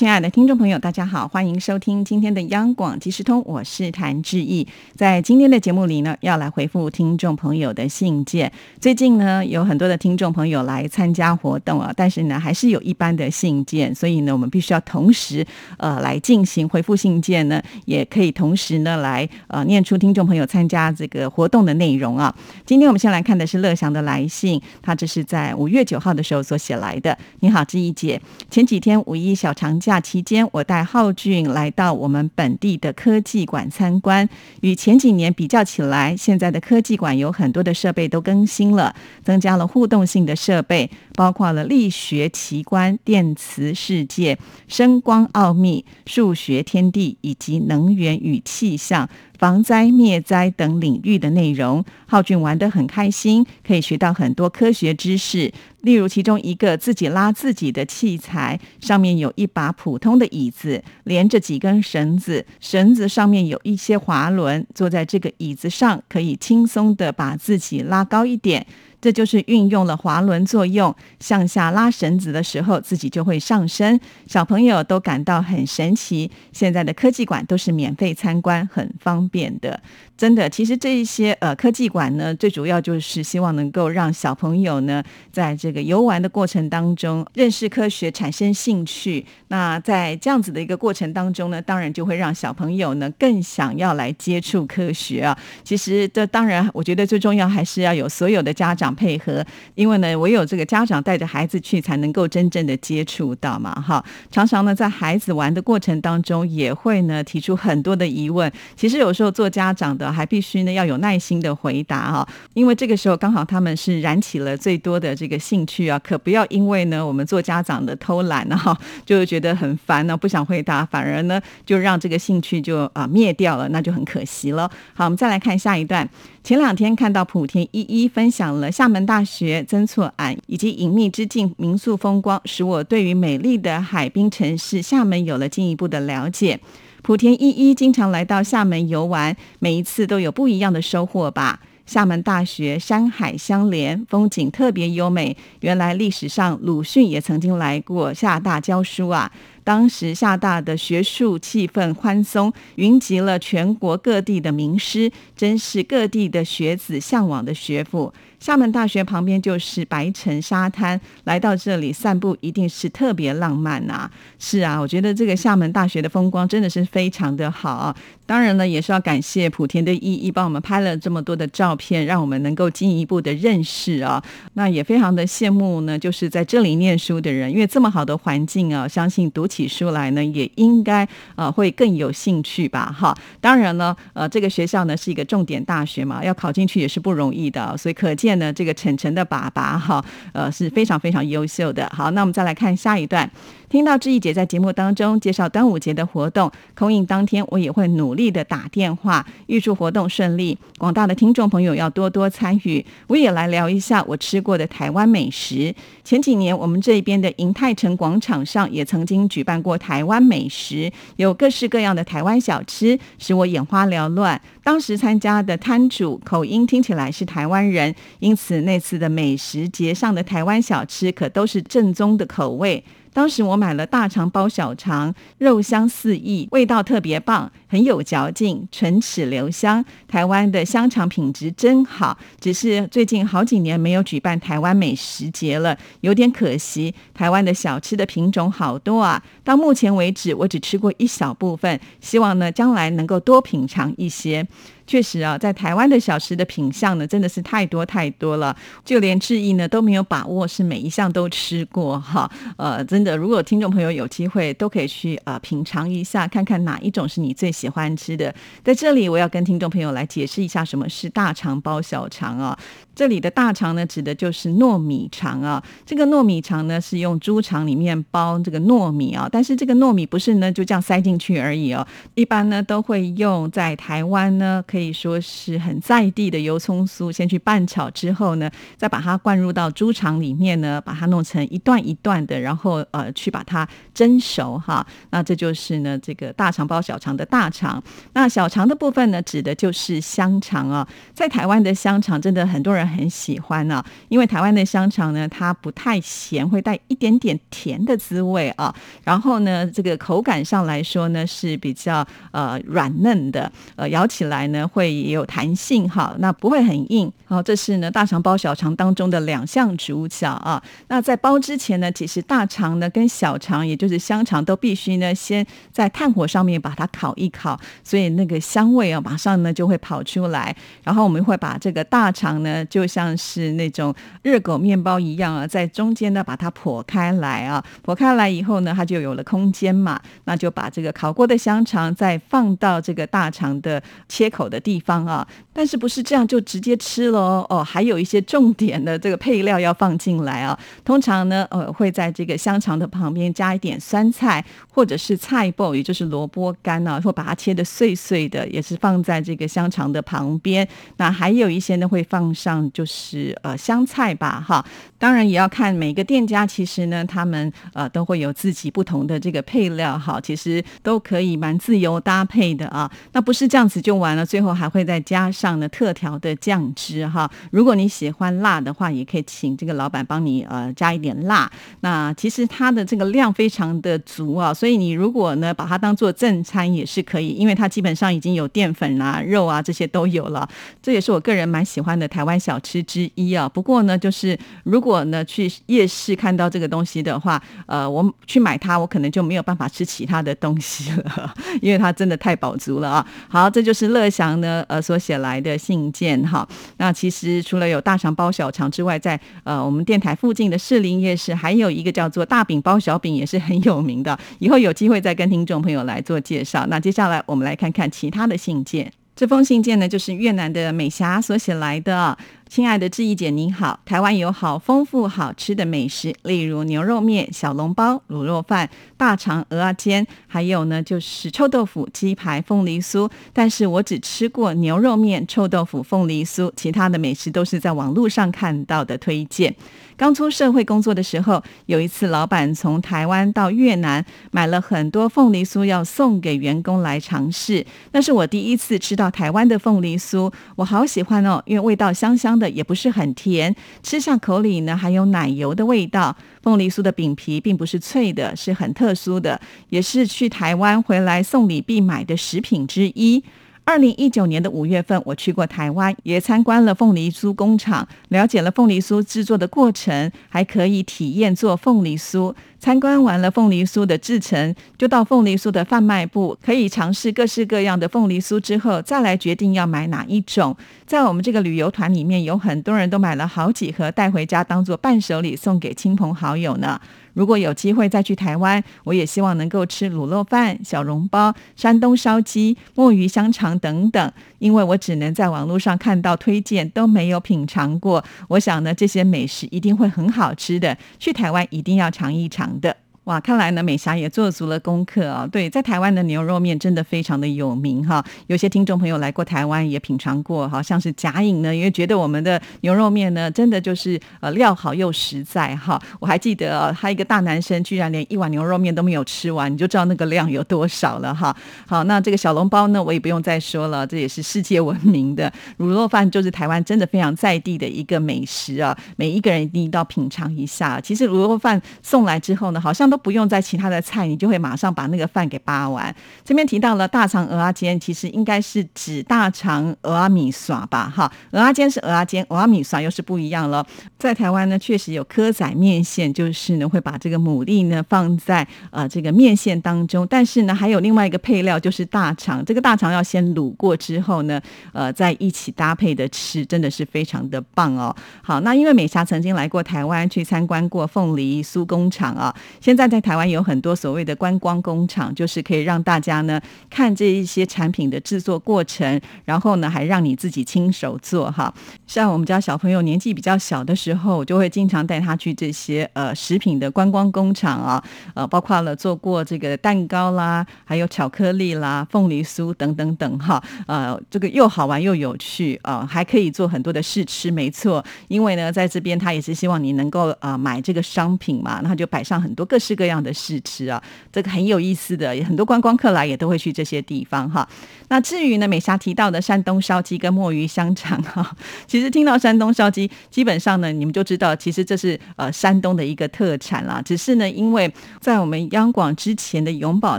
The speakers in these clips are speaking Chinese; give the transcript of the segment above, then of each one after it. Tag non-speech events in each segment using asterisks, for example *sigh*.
亲爱的听众朋友，大家好，欢迎收听今天的央广即时通，我是谭志毅。在今天的节目里呢，要来回复听众朋友的信件。最近呢，有很多的听众朋友来参加活动啊，但是呢，还是有一般的信件，所以呢，我们必须要同时呃来进行回复信件呢，也可以同时呢来呃念出听众朋友参加这个活动的内容啊。今天我们先来看的是乐祥的来信，他这是在五月九号的时候所写来的。你好，志毅姐，前几天五一小长假。假期间，我带浩俊来到我们本地的科技馆参观。与前几年比较起来，现在的科技馆有很多的设备都更新了，增加了互动性的设备，包括了力学奇观、电磁世界、声光奥秘、数学天地以及能源与气象。防灾灭灾等领域的内容，浩俊玩得很开心，可以学到很多科学知识。例如，其中一个自己拉自己的器材，上面有一把普通的椅子，连着几根绳子，绳子上面有一些滑轮，坐在这个椅子上，可以轻松的把自己拉高一点。这就是运用了滑轮作用，向下拉绳子的时候，自己就会上升。小朋友都感到很神奇。现在的科技馆都是免费参观，很方便的。真的，其实这一些呃科技馆呢，最主要就是希望能够让小朋友呢，在这个游玩的过程当中认识科学，产生兴趣。那在这样子的一个过程当中呢，当然就会让小朋友呢更想要来接触科学啊。其实这当然，我觉得最重要还是要有所有的家长配合，因为呢，唯有这个家长带着孩子去，才能够真正的接触到嘛。哈，常常呢，在孩子玩的过程当中，也会呢提出很多的疑问。其实有时做家长的。还必须呢要有耐心的回答哈，因为这个时候刚好他们是燃起了最多的这个兴趣啊，可不要因为呢我们做家长的偷懒哈，*laughs* 就觉得很烦呢，不想回答，反而呢就让这个兴趣就啊灭掉了，那就很可惜了。好，我们再来看下一段。前两天看到莆田一一分享了厦门大学曾厝垵以及隐秘之境民宿风光，使我对于美丽的海滨城市厦门有了进一步的了解。莆田一一经常来到厦门游玩，每一次都有不一样的收获吧。厦门大学山海相连，风景特别优美。原来历史上鲁迅也曾经来过厦大教书啊。当时厦大的学术气氛宽松，云集了全国各地的名师，真是各地的学子向往的学府。厦门大学旁边就是白城沙滩，来到这里散步一定是特别浪漫呐。是啊，我觉得这个厦门大学的风光真的是非常的好。当然呢，也是要感谢莆田的意义帮我们拍了这么多的照片，让我们能够进一步的认识啊。那也非常的羡慕呢，就是在这里念书的人，因为这么好的环境啊，相信读起书来呢，也应该呃会更有兴趣吧。哈，当然呢，呃，这个学校呢是一个重点大学嘛，要考进去也是不容易的，所以可见。呢，这个晨晨的爸爸哈，呃是非常非常优秀的。好，那我们再来看下一段。听到志毅姐在节目当中介绍端午节的活动，空印当天我也会努力的打电话，预祝活动顺利。广大的听众朋友要多多参与。我也来聊一下我吃过的台湾美食。前几年我们这边的银泰城广场上也曾经举办过台湾美食，有各式各样的台湾小吃，使我眼花缭乱。当时参加的摊主口音听起来是台湾人，因此那次的美食节上的台湾小吃可都是正宗的口味。当时我买了大肠包小肠，肉香四溢，味道特别棒，很有嚼劲，唇齿留香。台湾的香肠品质真好，只是最近好几年没有举办台湾美食节了，有点可惜。台湾的小吃的品种好多啊，到目前为止我只吃过一小部分，希望呢将来能够多品尝一些。确实啊，在台湾的小吃的品相呢，真的是太多太多了，就连志毅呢都没有把握是每一项都吃过哈。呃，真的，如果听众朋友有机会，都可以去呃品尝一下，看看哪一种是你最喜欢吃的。在这里，我要跟听众朋友来解释一下什么是大肠包小肠啊。这里的大肠呢，指的就是糯米肠啊。这个糯米肠呢，是用猪肠里面包这个糯米啊，但是这个糯米不是呢就这样塞进去而已哦，一般呢都会用在台湾呢可以。可以说是很在地的油葱酥，先去拌炒之后呢，再把它灌入到猪肠里面呢，把它弄成一段一段的，然后呃去把它蒸熟哈。那这就是呢这个大肠包小肠的大肠。那小肠的部分呢，指的就是香肠啊。在台湾的香肠真的很多人很喜欢啊，因为台湾的香肠呢，它不太咸，会带一点点甜的滋味啊。然后呢，这个口感上来说呢是比较呃软嫩的，呃咬起来呢会也有弹性哈，那不会很硬。好，这是呢大肠包小肠当中的两项主角啊。那在包之前呢，其实大肠呢跟小肠，也就是香肠，都必须呢先在炭火上面把它烤一烤，所以那个香味啊马上呢就会跑出来。然后我们会把这个大肠呢，就像是那种热狗面包一样啊，在中间呢把它剖开来啊，剖开来以后呢，它就有了空间嘛，那就把这个烤过的香肠再放到这个大肠的切口的地方啊。但是不是这样就直接吃喽？哦，还有一些重点的这个配料要放进来啊。通常呢，呃，会在这个香肠的旁边加一点酸菜，或者是菜脯，也就是萝卜干啊，或把它切的碎碎的，也是放在这个香肠的旁边。那还有一些呢，会放上就是呃香菜吧，哈。当然也要看每个店家，其实呢，他们呃都会有自己不同的这个配料，哈，其实都可以蛮自由搭配的啊。那不是这样子就完了，最后还会再加上呢特调的酱汁，哈。如果你喜欢辣的话，也可以请这个老板帮你呃加一点辣。那其实它的这个量非常的足啊，所以你如果呢把它当做正餐也是可以，因为它基本上已经有淀粉啊、肉啊这些都有了。这也是我个人蛮喜欢的台湾小吃之一啊。不过呢，就是如果呢去夜市看到这个东西的话，呃，我去买它，我可能就没有办法吃其他的东西了，*laughs* 因为它真的太饱足了啊。好，这就是乐祥呢呃所写来来的信件哈。那其实除了有大肠包小肠之外，在呃我们电台附近的士林夜市，还有一个叫做大饼包小饼，也是很有名的。以后有机会再跟听众朋友来做介绍。那接下来我们来看看其他的信件。这封信件呢，就是越南的美霞所写来的。亲爱的志毅姐，您好！台湾有好丰富好吃的美食，例如牛肉面、小笼包、卤肉饭、大肠、鹅啊煎，还有呢就是臭豆腐、鸡排、凤梨酥。但是我只吃过牛肉面、臭豆腐、凤梨酥，其他的美食都是在网络上看到的推荐。刚出社会工作的时候，有一次老板从台湾到越南买了很多凤梨酥，要送给员工来尝试。那是我第一次吃到台湾的凤梨酥，我好喜欢哦，因为味道香香的，也不是很甜，吃下口里呢还有奶油的味道。凤梨酥的饼皮并不是脆的，是很特殊的，也是去台湾回来送礼必买的食品之一。二零一九年的五月份，我去过台湾，也参观了凤梨酥工厂，了解了凤梨酥制作的过程，还可以体验做凤梨酥。参观完了凤梨酥的制成，就到凤梨酥的贩卖部，可以尝试各式各样的凤梨酥，之后再来决定要买哪一种。在我们这个旅游团里面，有很多人都买了好几盒带回家，当做伴手礼送给亲朋好友呢。如果有机会再去台湾，我也希望能够吃卤肉饭、小笼包、山东烧鸡、墨鱼香肠等等，因为我只能在网络上看到推荐，都没有品尝过。我想呢，这些美食一定会很好吃的，去台湾一定要尝一尝的。哇，看来呢，美霞也做足了功课啊。对，在台湾的牛肉面真的非常的有名哈。有些听众朋友来过台湾也品尝过，好像是贾颖呢，因为觉得我们的牛肉面呢，真的就是呃料好又实在哈。我还记得啊，他一个大男生居然连一碗牛肉面都没有吃完，你就知道那个量有多少了哈。好，那这个小笼包呢，我也不用再说了，这也是世界闻名的。卤肉饭就是台湾真的非常在地的一个美食啊，每一个人一定要品尝一下。其实卤肉饭送来之后呢，好像都不用在其他的菜，你就会马上把那个饭给扒完。这边提到了大肠鹅阿煎，其实应该是指大肠鹅阿米耍吧？哈，鹅阿煎是鹅阿煎，鹅阿米耍又是不一样了。在台湾呢，确实有蚵仔面线，就是呢会把这个牡蛎呢放在呃这个面线当中，但是呢还有另外一个配料就是大肠，这个大肠要先卤过之后呢，呃在一起搭配的吃，真的是非常的棒哦。好，那因为美霞曾经来过台湾去参观过凤梨酥工厂啊，现在。在在台湾有很多所谓的观光工厂，就是可以让大家呢看这一些产品的制作过程，然后呢还让你自己亲手做哈。像我们家小朋友年纪比较小的时候，我就会经常带他去这些呃食品的观光工厂啊，呃，包括了做过这个蛋糕啦，还有巧克力啦、凤梨酥等等等哈，呃，这个又好玩又有趣啊，还可以做很多的试吃，没错，因为呢在这边他也是希望你能够啊买这个商品嘛，那就摆上很多各式各样的试吃啊，这个很有意思的，很多观光客来也都会去这些地方哈。那至于呢美霞提到的山东烧鸡跟墨鱼香肠哈，*laughs* 其实听到山东烧鸡，基本上呢你们就知道，其实这是呃山东的一个特产啦。只是呢，因为在我们央广之前的永宝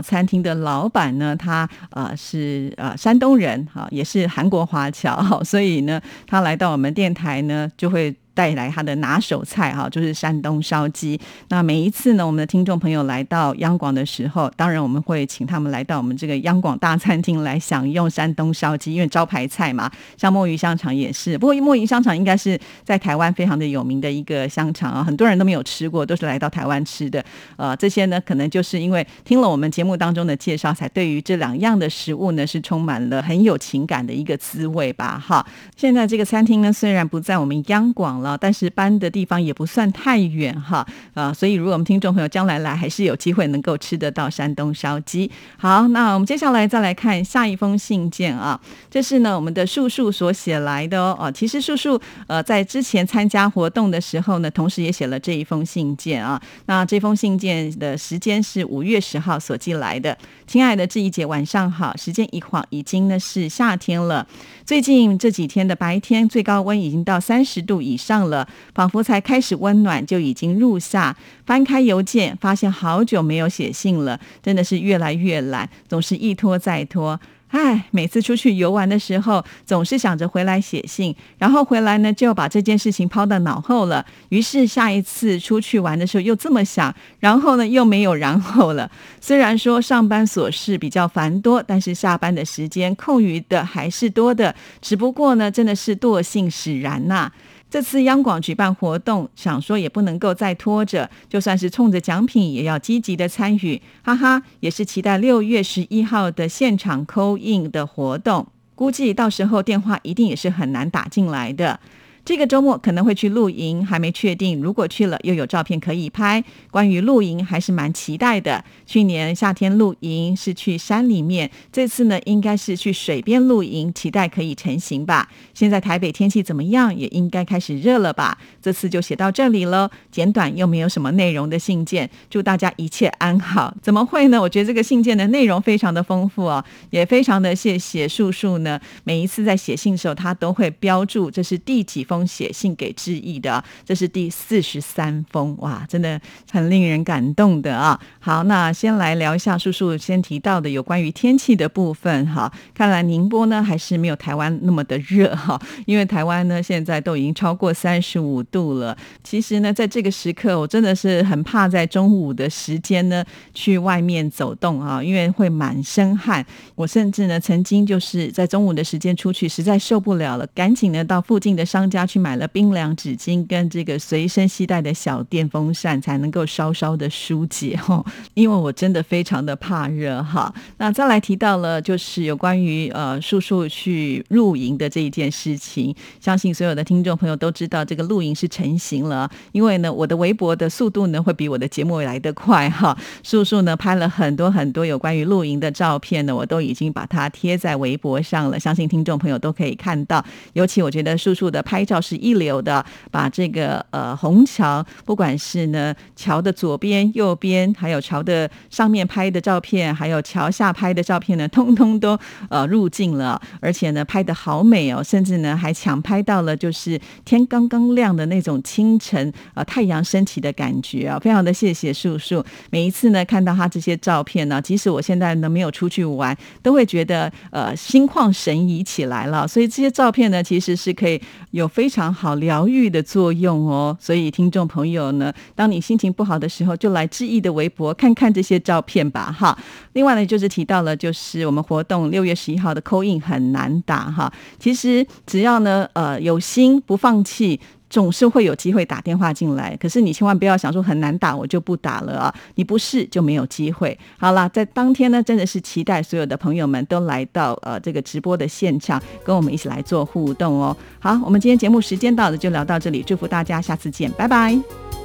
餐厅的老板呢，他呃是呃山东人哈，也是韩国华侨，所以呢，他来到我们电台呢，就会。带来他的拿手菜哈，就是山东烧鸡。那每一次呢，我们的听众朋友来到央广的时候，当然我们会请他们来到我们这个央广大餐厅来享用山东烧鸡，因为招牌菜嘛。像墨鱼香肠也是，不过墨鱼香肠应该是在台湾非常的有名的一个香肠啊，很多人都没有吃过，都是来到台湾吃的。呃，这些呢，可能就是因为听了我们节目当中的介绍，才对于这两样的食物呢，是充满了很有情感的一个滋味吧。哈，现在这个餐厅呢，虽然不在我们央广。了，但是搬的地方也不算太远哈，啊，所以如果我们听众朋友将来来，还是有机会能够吃得到山东烧鸡。好，那我们接下来再来看下一封信件啊，这是呢我们的树树所写来的哦。其实树树呃在之前参加活动的时候呢，同时也写了这一封信件啊。那这封信件的时间是五月十号所寄来的。亲爱的志怡姐，晚上好，时间一晃已经呢是夏天了。最近这几天的白天最高温已经到三十度以上上了，仿佛才开始温暖就已经入夏。翻开邮件，发现好久没有写信了，真的是越来越懒，总是一拖再拖。唉，每次出去游玩的时候，总是想着回来写信，然后回来呢就把这件事情抛到脑后了。于是下一次出去玩的时候又这么想，然后呢又没有然后了。虽然说上班琐事比较繁多，但是下班的时间空余的还是多的。只不过呢，真的是惰性使然呐。这次央广举办活动，想说也不能够再拖着，就算是冲着奖品，也要积极的参与，哈哈，也是期待六月十一号的现场扣印的活动，估计到时候电话一定也是很难打进来的。这个周末可能会去露营，还没确定。如果去了，又有照片可以拍。关于露营，还是蛮期待的。去年夏天露营是去山里面，这次呢应该是去水边露营，期待可以成型吧。现在台北天气怎么样？也应该开始热了吧。这次就写到这里喽，简短又没有什么内容的信件。祝大家一切安好。怎么会呢？我觉得这个信件的内容非常的丰富哦，也非常的谢谢树树呢。每一次在写信的时候，他都会标注这是第几。封写信给致意的，这是第四十三封，哇，真的很令人感动的啊！好，那先来聊一下叔叔先提到的有关于天气的部分哈。看来宁波呢还是没有台湾那么的热哈，因为台湾呢现在都已经超过三十五度了。其实呢，在这个时刻，我真的是很怕在中午的时间呢去外面走动啊，因为会满身汗。我甚至呢曾经就是在中午的时间出去，实在受不了了，赶紧呢到附近的商家。他去买了冰凉纸巾跟这个随身携带的小电风扇，才能够稍稍的疏解 *laughs* 哈。因为我真的非常的怕热哈。那再来提到了就是有关于呃叔叔去露营的这一件事情，相信所有的听众朋友都知道这个露营是成型了。因为呢，我的微博的速度呢会比我的节目来得快哈。叔叔呢拍了很多很多有关于露营的照片呢，我都已经把它贴在微博上了，相信听众朋友都可以看到。尤其我觉得叔叔的拍照。照是一流的，把这个呃虹桥，不管是呢桥的左边、右边，还有桥的上面拍的照片，还有桥下拍的照片呢，通通都呃入镜了，而且呢拍的好美哦，甚至呢还抢拍到了就是天刚刚亮的那种清晨啊太阳升起的感觉啊，非常的谢谢叔叔。每一次呢看到他这些照片呢，即使我现在呢没有出去玩，都会觉得呃心旷神怡起来了。所以这些照片呢，其实是可以有非非常好疗愈的作用哦，所以听众朋友呢，当你心情不好的时候，就来志毅的微博看看这些照片吧，哈。另外呢，就是提到了，就是我们活动六月十一号的扣印很难打哈。其实只要呢，呃，有心不放弃。总是会有机会打电话进来，可是你千万不要想说很难打，我就不打了啊！你不试就没有机会。好了，在当天呢，真的是期待所有的朋友们都来到呃这个直播的现场，跟我们一起来做互动哦。好，我们今天节目时间到了，就聊到这里，祝福大家，下次见，拜拜。